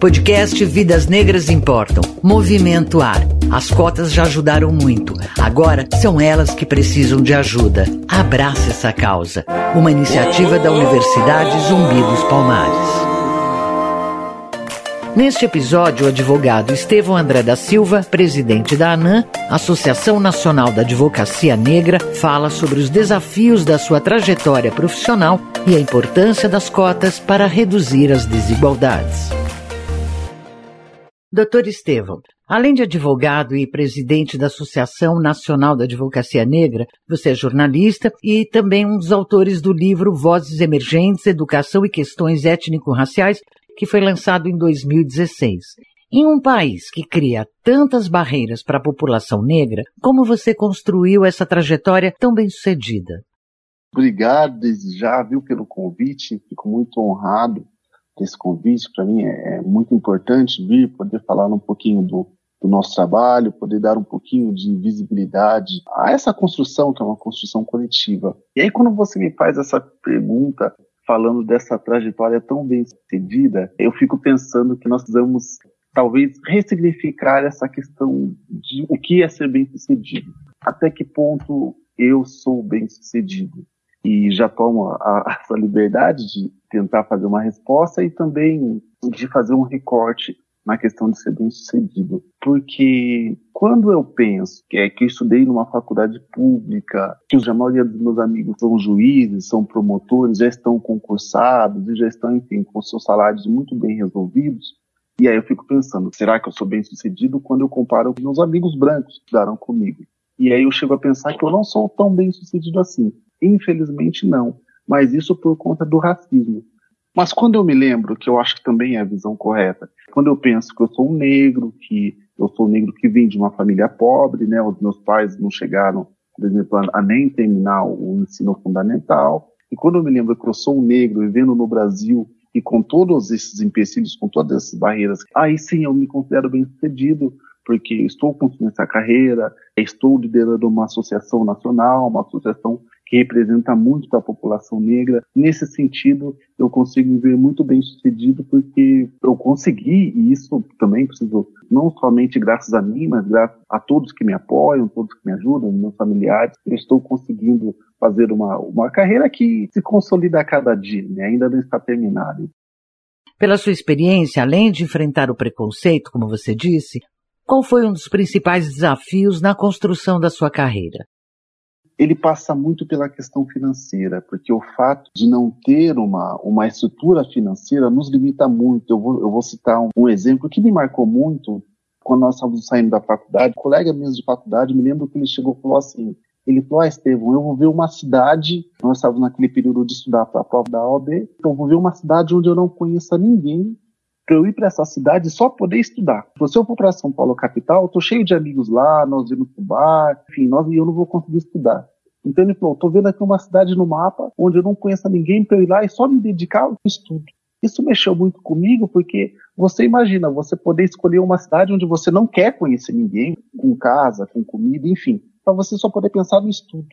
Podcast Vidas Negras Importam. Movimento Ar. As cotas já ajudaram muito. Agora são elas que precisam de ajuda. Abrace essa causa. Uma iniciativa da Universidade Zumbi dos Palmares. Neste episódio, o advogado Estevão André da Silva, presidente da ANAN, Associação Nacional da Advocacia Negra, fala sobre os desafios da sua trajetória profissional e a importância das cotas para reduzir as desigualdades. Doutor Estevão, além de advogado e presidente da Associação Nacional da Advocacia Negra, você é jornalista e também um dos autores do livro Vozes Emergentes, Educação e Questões Étnico-Raciais, que foi lançado em 2016. Em um país que cria tantas barreiras para a população negra, como você construiu essa trajetória tão bem sucedida? Obrigado desde já, viu, pelo convite. Fico muito honrado desse convite. Para mim é, é, muito importante vir, poder falar um pouquinho do, do nosso trabalho, poder dar um pouquinho de visibilidade a essa construção, que é uma construção coletiva. E aí, quando você me faz essa pergunta, falando dessa trajetória tão bem sucedida, eu fico pensando que nós precisamos talvez ressignificar essa questão de o que é ser bem sucedido. Até que ponto eu sou bem sucedido? E já tomo a, essa liberdade de tentar fazer uma resposta e também de fazer um recorte na questão de ser bem sucedido. Porque quando eu penso que é que eu estudei numa faculdade pública, que a maioria dos meus amigos são juízes, são promotores, já estão concursados e já estão, enfim, com seus salários muito bem resolvidos, e aí eu fico pensando, será que eu sou bem sucedido quando eu comparo com meus amigos brancos que estudaram comigo? E aí eu chego a pensar que eu não sou tão bem sucedido assim. Infelizmente não. Mas isso por conta do racismo. Mas quando eu me lembro, que eu acho que também é a visão correta, quando eu penso que eu sou um negro, que eu sou um negro que vem de uma família pobre, né, os meus pais não chegaram, por exemplo, a, nem terminar o ensino fundamental, e quando eu me lembro que eu sou um negro vivendo no Brasil e com todos esses empecilhos, com todas essas barreiras, aí sim eu me considero bem sucedido, porque estou construindo essa carreira, estou liderando uma associação nacional, uma associação que representa muito a população negra. Nesse sentido, eu consigo me ver muito bem sucedido porque eu consegui, e isso também preciso, não somente graças a mim, mas graças a todos que me apoiam, todos que me ajudam, meus familiares, eu estou conseguindo fazer uma, uma carreira que se consolida a cada dia, né? ainda não está terminada. Pela sua experiência, além de enfrentar o preconceito, como você disse, qual foi um dos principais desafios na construção da sua carreira? ele passa muito pela questão financeira, porque o fato de não ter uma, uma estrutura financeira nos limita muito. Eu vou, eu vou citar um, um exemplo que me marcou muito quando nós estávamos saindo da faculdade. Um colega mesmo de faculdade, me lembro que ele chegou e falou assim: ele falou, ah, Estevão, eu vou ver uma cidade, nós estávamos naquele período de estudar para a prova da OAB, então eu vou ver uma cidade onde eu não conheça ninguém, para eu ir para essa cidade só poder estudar. Se eu for para São Paulo capital, eu tô cheio de amigos lá, nós vamos pro bar, enfim, nós, e eu não vou conseguir estudar. Então ele falou, tô vendo aqui uma cidade no mapa onde eu não conheço ninguém para eu ir lá e só me dedicar ao estudo. Isso mexeu muito comigo porque você imagina você poder escolher uma cidade onde você não quer conhecer ninguém, com casa, com comida, enfim, para você só poder pensar no estudo.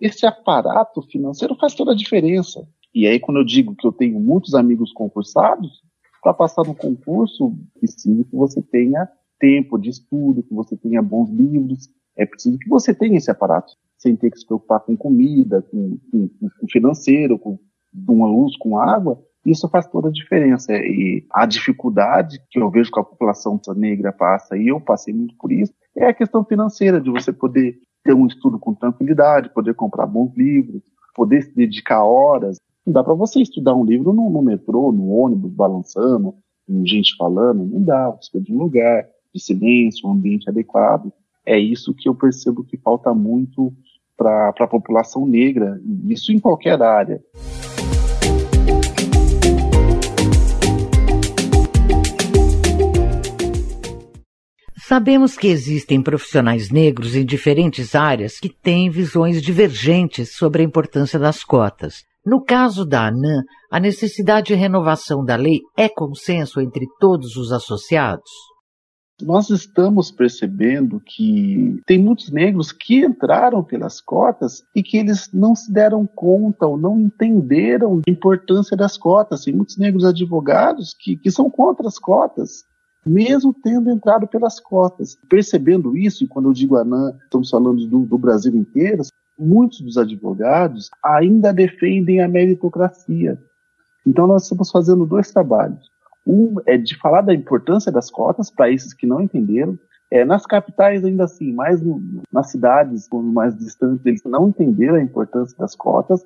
Esse aparato financeiro faz toda a diferença. E aí, quando eu digo que eu tenho muitos amigos concursados, para passar no concurso, preciso que você tenha tempo de estudo, que você tenha bons livros, é preciso que você tenha esse aparato, sem ter que se preocupar com comida, com, com, com financeiro, com, com uma luz, com água. Isso faz toda a diferença. E a dificuldade que eu vejo que a população negra passa, e eu passei muito por isso, é a questão financeira, de você poder ter um estudo com tranquilidade, poder comprar bons livros, poder se dedicar horas não dá para você estudar um livro no, no, metrô, no ônibus, balançando, com gente falando. Não dá. Precisa de um lugar de silêncio, um ambiente adequado. É isso que eu percebo que falta muito para a população negra, isso em qualquer área. Sabemos que existem profissionais negros em diferentes áreas que têm visões divergentes sobre a importância das cotas. No caso da ANAN, a necessidade de renovação da lei é consenso entre todos os associados? nós estamos percebendo que tem muitos negros que entraram pelas cotas e que eles não se deram conta ou não entenderam a importância das cotas. Tem muitos negros advogados que, que são contra as cotas, mesmo tendo entrado pelas cotas. Percebendo isso, e quando eu digo ANAN, estamos falando do, do Brasil inteiro, muitos dos advogados ainda defendem a meritocracia. Então nós estamos fazendo dois trabalhos. Um é de falar da importância das cotas para esses que não entenderam. É, nas capitais, ainda assim, mais no, nas cidades mais distantes, eles não entenderam a importância das cotas.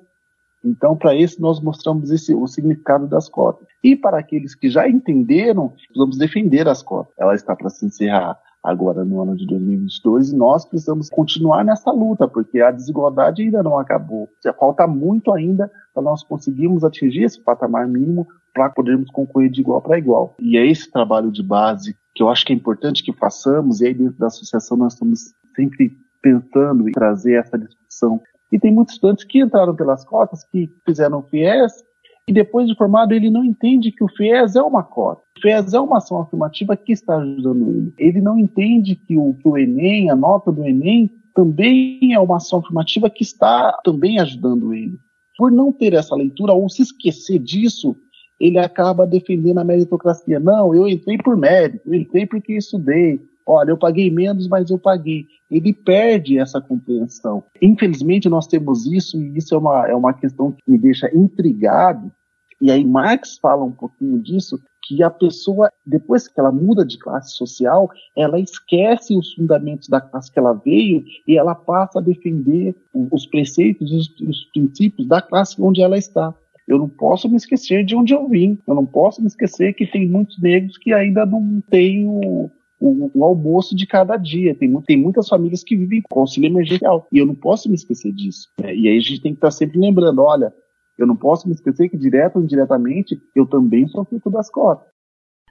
Então, para esse, nós mostramos esse, o significado das cotas. E para aqueles que já entenderam, vamos defender as cotas. Ela está para se encerrar agora no ano de 2022 e nós precisamos continuar nessa luta, porque a desigualdade ainda não acabou. Já falta muito ainda para nós conseguirmos atingir esse patamar mínimo para podermos concorrer de igual para igual. E é esse trabalho de base que eu acho que é importante que façamos, e aí dentro da associação nós estamos sempre pensando em trazer essa discussão. E tem muitos estudantes que entraram pelas cotas, que fizeram o FIES, e depois de formado ele não entende que o FIES é uma cota. O FIES é uma ação afirmativa que está ajudando ele. Ele não entende que o, que o Enem, a nota do Enem, também é uma ação afirmativa que está também ajudando ele. Por não ter essa leitura ou se esquecer disso, ele acaba defendendo a meritocracia. Não, eu entrei por mérito, eu entrei porque estudei. Olha, eu paguei menos, mas eu paguei. Ele perde essa compreensão. Infelizmente, nós temos isso, e isso é uma, é uma questão que me deixa intrigado. E aí, Marx fala um pouquinho disso, que a pessoa, depois que ela muda de classe social, ela esquece os fundamentos da classe que ela veio e ela passa a defender os preceitos, os, os princípios da classe onde ela está. Eu não posso me esquecer de onde eu vim. Eu não posso me esquecer que tem muitos negros que ainda não têm o, o, o, almoço de cada dia. Tem, tem muitas famílias que vivem com auxílio emergencial. E eu não posso me esquecer disso. Né? E aí a gente tem que estar sempre lembrando: olha, eu não posso me esquecer que, direto ou indiretamente, eu também sou fruto das cotas.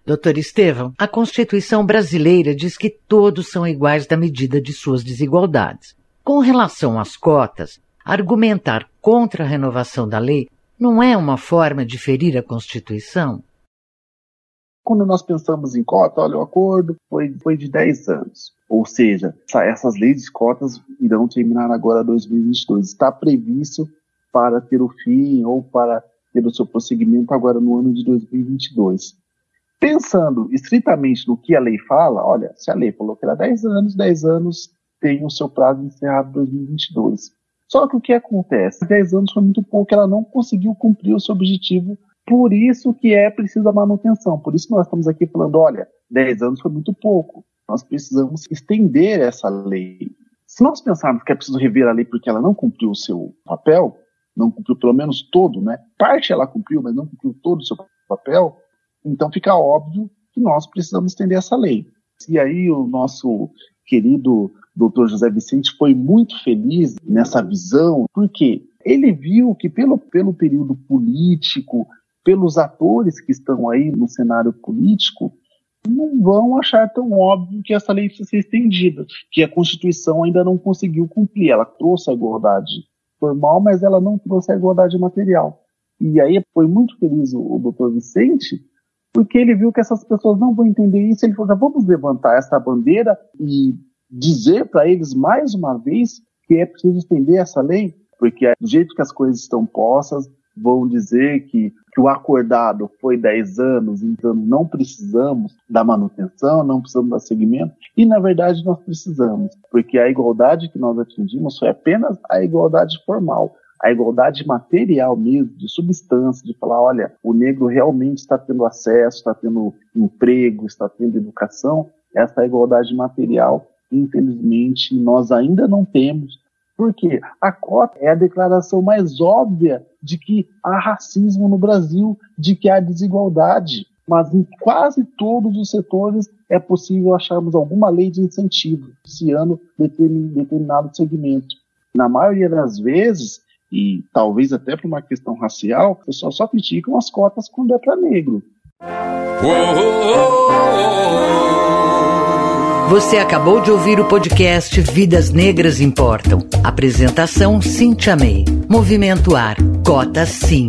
Doutor Estevam, a Constituição brasileira diz que todos são iguais da medida de suas desigualdades. Com relação às cotas, argumentar contra a renovação da lei não é uma forma de ferir a Constituição? Quando nós pensamos em cota, olha, o acordo foi, foi de 10 anos. Ou seja, essas leis de cotas irão terminar agora 2022. Está previsto para ter o fim ou para ter o seu prosseguimento agora no ano de 2022. Pensando estritamente no que a lei fala, olha, se a lei falou que era 10 anos, 10 anos tem o seu prazo encerrado em 2022. Só que o que acontece? 10 anos foi muito pouco, ela não conseguiu cumprir o seu objetivo, por isso que é preciso a manutenção. Por isso que nós estamos aqui falando, olha, 10 anos foi muito pouco. Nós precisamos estender essa lei. Se nós pensarmos que é preciso rever a lei porque ela não cumpriu o seu papel, não cumpriu pelo menos todo, né? Parte ela cumpriu, mas não cumpriu todo o seu papel, então fica óbvio que nós precisamos estender essa lei. E aí o nosso querido doutor José Vicente foi muito feliz nessa visão, porque ele viu que pelo, pelo período político, pelos atores que estão aí no cenário político, não vão achar tão óbvio que essa lei precisa ser estendida, que a Constituição ainda não conseguiu cumprir. Ela trouxe a igualdade formal, mas ela não trouxe a igualdade material. E aí foi muito feliz o, o doutor Vicente, porque ele viu que essas pessoas não vão entender isso. Ele falou: vamos levantar essa bandeira e dizer para eles mais uma vez que é preciso estender essa lei, porque do jeito que as coisas estão postas, vão dizer que, que o acordado foi 10 anos, então não precisamos da manutenção, não precisamos dar seguimento, e na verdade nós precisamos, porque a igualdade que nós atingimos foi apenas a igualdade formal. A igualdade material mesmo, de substância, de falar, olha, o negro realmente está tendo acesso, está tendo emprego, está tendo educação, essa é igualdade material infelizmente, nós ainda não temos. Porque a cota é a declaração mais óbvia de que há racismo no Brasil, de que há desigualdade. Mas em quase todos os setores é possível acharmos alguma lei de incentivo, iniciando determinado segmento. Na maioria das vezes, e talvez até por uma questão racial, o pessoal só criticam as cotas quando é para negro. Oh, oh, oh, você acabou de ouvir o podcast Vidas Negras Importam. Apresentação Cintia May. Movimento Ar. Cota Sim.